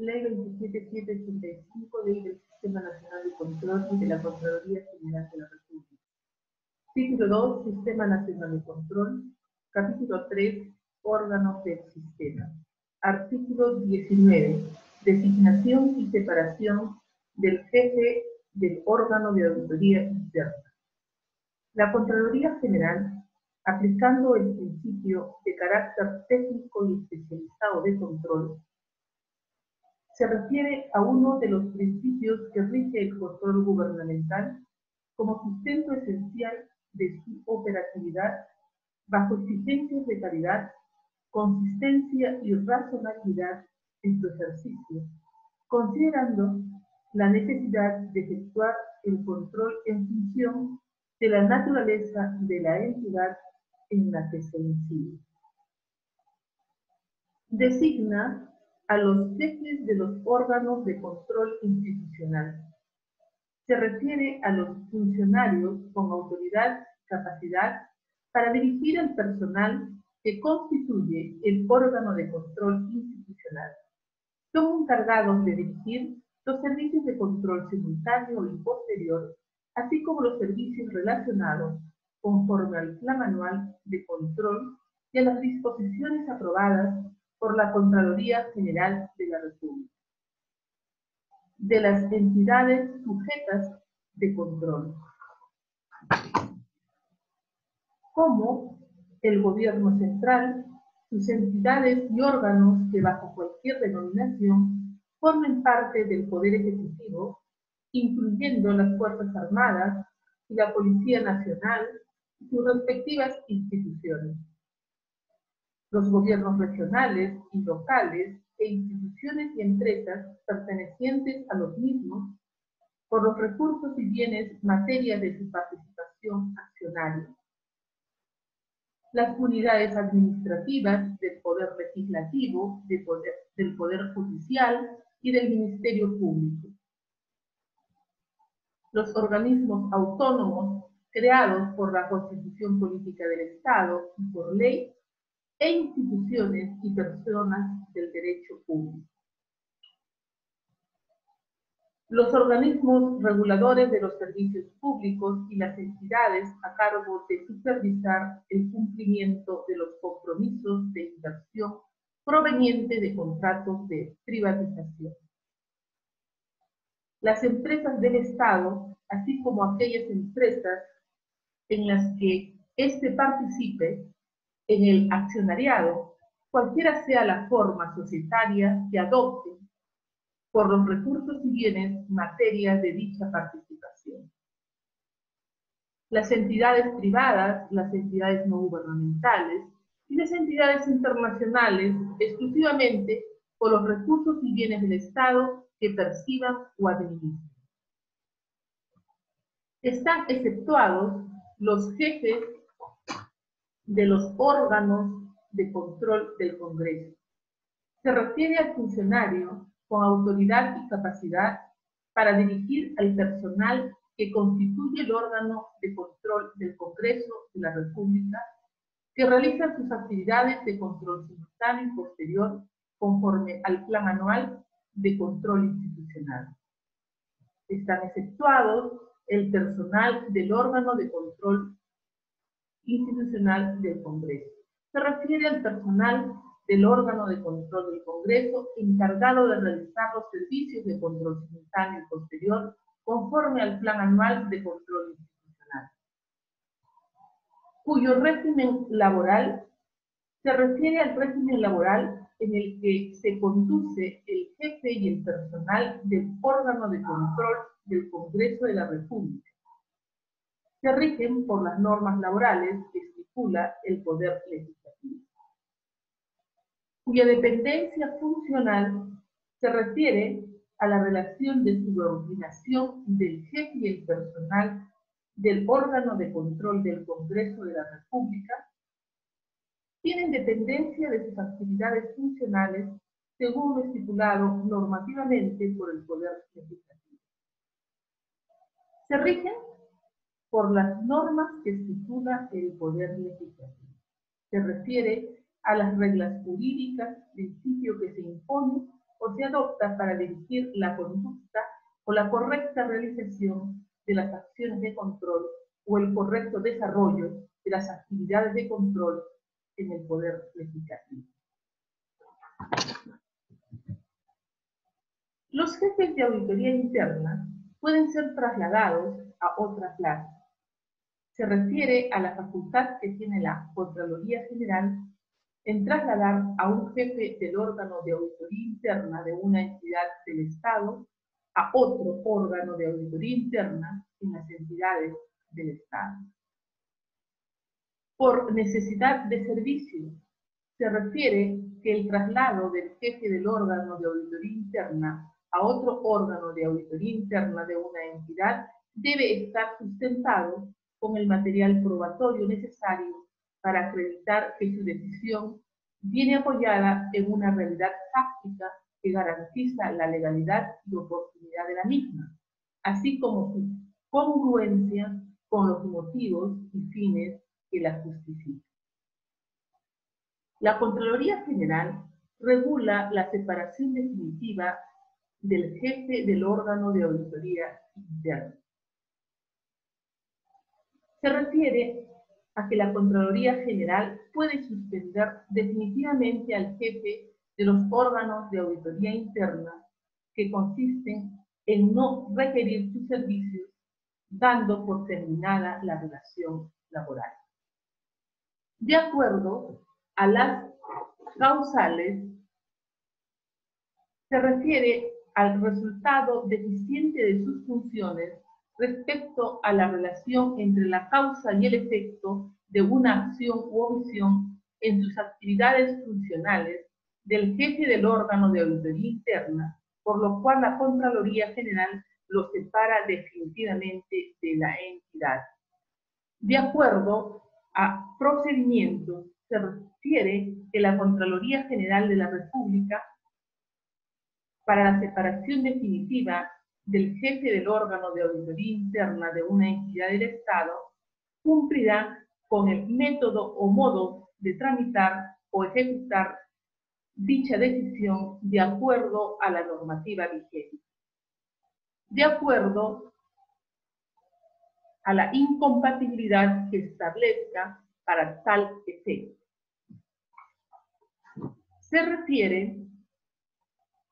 Ley 27785, Ley del Sistema Nacional de Control y de la Contraloría General de la República. Título 2, Sistema Nacional de Control. Capítulo 3, Órganos del Sistema. Artículo 19. Designación y separación del jefe del órgano de auditoría interna. La Contraloría General, aplicando el principio de carácter técnico y especializado de control, se refiere a uno de los principios que rige el control gubernamental como sustento esencial de su operatividad bajo exigencias de calidad, consistencia y razonabilidad en su ejercicio, considerando la necesidad de efectuar el control en función de la naturaleza de la entidad en la que se incide. Designa a los jefes de los órganos de control institucional. Se refiere a los funcionarios con autoridad capacidad para dirigir al personal que constituye el órgano de control institucional. Son encargados de dirigir los servicios de control simultáneo y posterior, así como los servicios relacionados conforme al plan anual de control y a las disposiciones aprobadas por la Contraloría General de la República, de las entidades sujetas de control, como el Gobierno Central, sus entidades y órganos que bajo cualquier denominación formen parte del Poder Ejecutivo, incluyendo las Fuerzas Armadas y la Policía Nacional y sus respectivas instituciones los gobiernos regionales y locales e instituciones y empresas pertenecientes a los mismos por los recursos y bienes materia de su participación accionaria. Las unidades administrativas del Poder Legislativo, del Poder Judicial y del Ministerio Público. Los organismos autónomos creados por la Constitución Política del Estado y por ley e instituciones y personas del derecho público. Los organismos reguladores de los servicios públicos y las entidades a cargo de supervisar el cumplimiento de los compromisos de inversión proveniente de contratos de privatización. Las empresas del Estado, así como aquellas empresas en las que éste participe, en el accionariado, cualquiera sea la forma societaria que adopte por los recursos y bienes materias de dicha participación. Las entidades privadas, las entidades no gubernamentales y las entidades internacionales exclusivamente por los recursos y bienes del Estado que perciban o administren. Están exceptuados los jefes de los órganos de control del Congreso. Se refiere al funcionario con autoridad y capacidad para dirigir al personal que constituye el órgano de control del Congreso de la República, que realiza sus actividades de control simultáneo y posterior conforme al plan anual de control institucional. Están exceptuados el personal del órgano de control institucional del Congreso. Se refiere al personal del órgano de control del Congreso encargado de realizar los servicios de control simultáneo y posterior conforme al plan anual de control institucional, cuyo régimen laboral se refiere al régimen laboral en el que se conduce el jefe y el personal del órgano de control del Congreso de la República se rigen por las normas laborales que estipula el Poder Legislativo, cuya dependencia funcional se refiere a la relación de subordinación del jefe y el personal del órgano de control del Congreso de la República, tienen dependencia de sus actividades funcionales según lo estipulado normativamente por el Poder Legislativo. Se rigen por las normas que estipula el Poder Legislativo. Se refiere a las reglas jurídicas, principio que se impone o se adopta para dirigir la conducta o la correcta realización de las acciones de control o el correcto desarrollo de las actividades de control en el poder legislativo. Los jefes de auditoría interna pueden ser trasladados a otra clase. Se refiere a la facultad que tiene la Contraloría General en trasladar a un jefe del órgano de auditoría interna de una entidad del Estado a otro órgano de auditoría interna en las entidades del Estado. Por necesidad de servicio, se refiere que el traslado del jefe del órgano de auditoría interna a otro órgano de auditoría interna de una entidad debe estar sustentado con el material probatorio necesario para acreditar que su decisión viene apoyada en una realidad fáctica que garantiza la legalidad y oportunidad de la misma, así como su congruencia con los motivos y fines que la justifican. La Contraloría General regula la separación definitiva del jefe del órgano de auditoría interna. Se refiere a que la Contraloría General puede suspender definitivamente al jefe de los órganos de auditoría interna que consisten en no requerir sus servicios, dando por terminada la relación laboral. De acuerdo a las causales, se refiere al resultado deficiente de sus funciones respecto a la relación entre la causa y el efecto de una acción u omisión en sus actividades funcionales del jefe del órgano de auditoría interna, por lo cual la Contraloría General lo separa definitivamente de la entidad. De acuerdo a procedimientos, se refiere que la Contraloría General de la República, para la separación definitiva del jefe del órgano de auditoría interna de una entidad del Estado, cumplirá con el método o modo de tramitar o ejecutar dicha decisión de acuerdo a la normativa vigente. De acuerdo a la incompatibilidad que establezca para tal efecto. Se refiere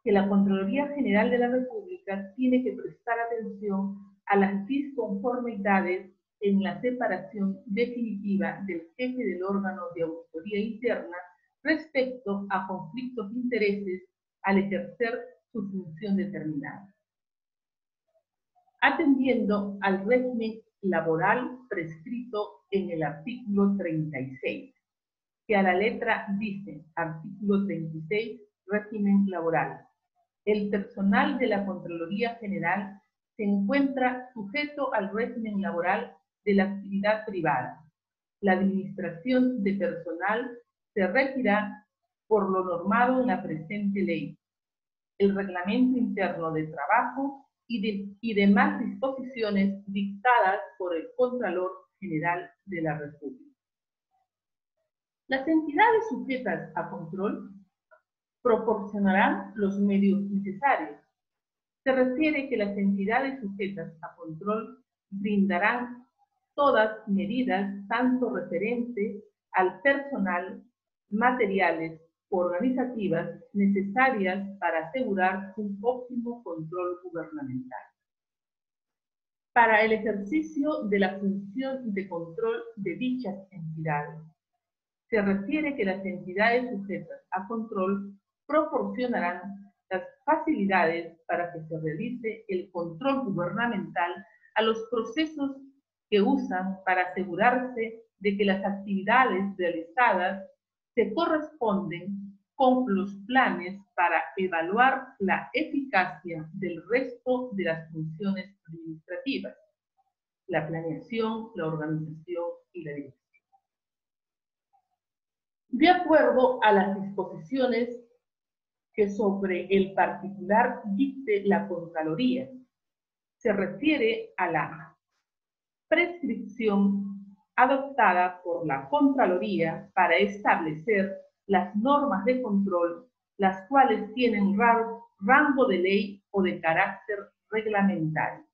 que la Contraloría General de la República tiene que prestar atención a las disconformidades en la separación definitiva del jefe del órgano de auditoría interna respecto a conflictos de intereses al ejercer su función determinada. Atendiendo al régimen laboral prescrito en el artículo 36, que a la letra dice, artículo 36, régimen laboral. El personal de la Contraloría General se encuentra sujeto al régimen laboral de la actividad privada. La administración de personal se regirá por lo normado en la presente ley, el reglamento interno de trabajo y, y demás disposiciones dictadas por el Contralor General de la República. Las entidades sujetas a control proporcionarán los medios necesarios. Se refiere que las entidades sujetas a control brindarán todas medidas tanto referentes al personal, materiales o organizativas necesarias para asegurar un óptimo control gubernamental. Para el ejercicio de la función de control de dichas entidades, se refiere que las entidades sujetas a control proporcionarán las facilidades para que se realice el control gubernamental a los procesos que usan para asegurarse de que las actividades realizadas se corresponden con los planes para evaluar la eficacia del resto de las funciones administrativas, la planeación, la organización y la dirección. De acuerdo a las disposiciones que sobre el particular dicte la Contraloría, se refiere a la prescripción adoptada por la Contraloría para establecer las normas de control las cuales tienen rango de ley o de carácter reglamentario.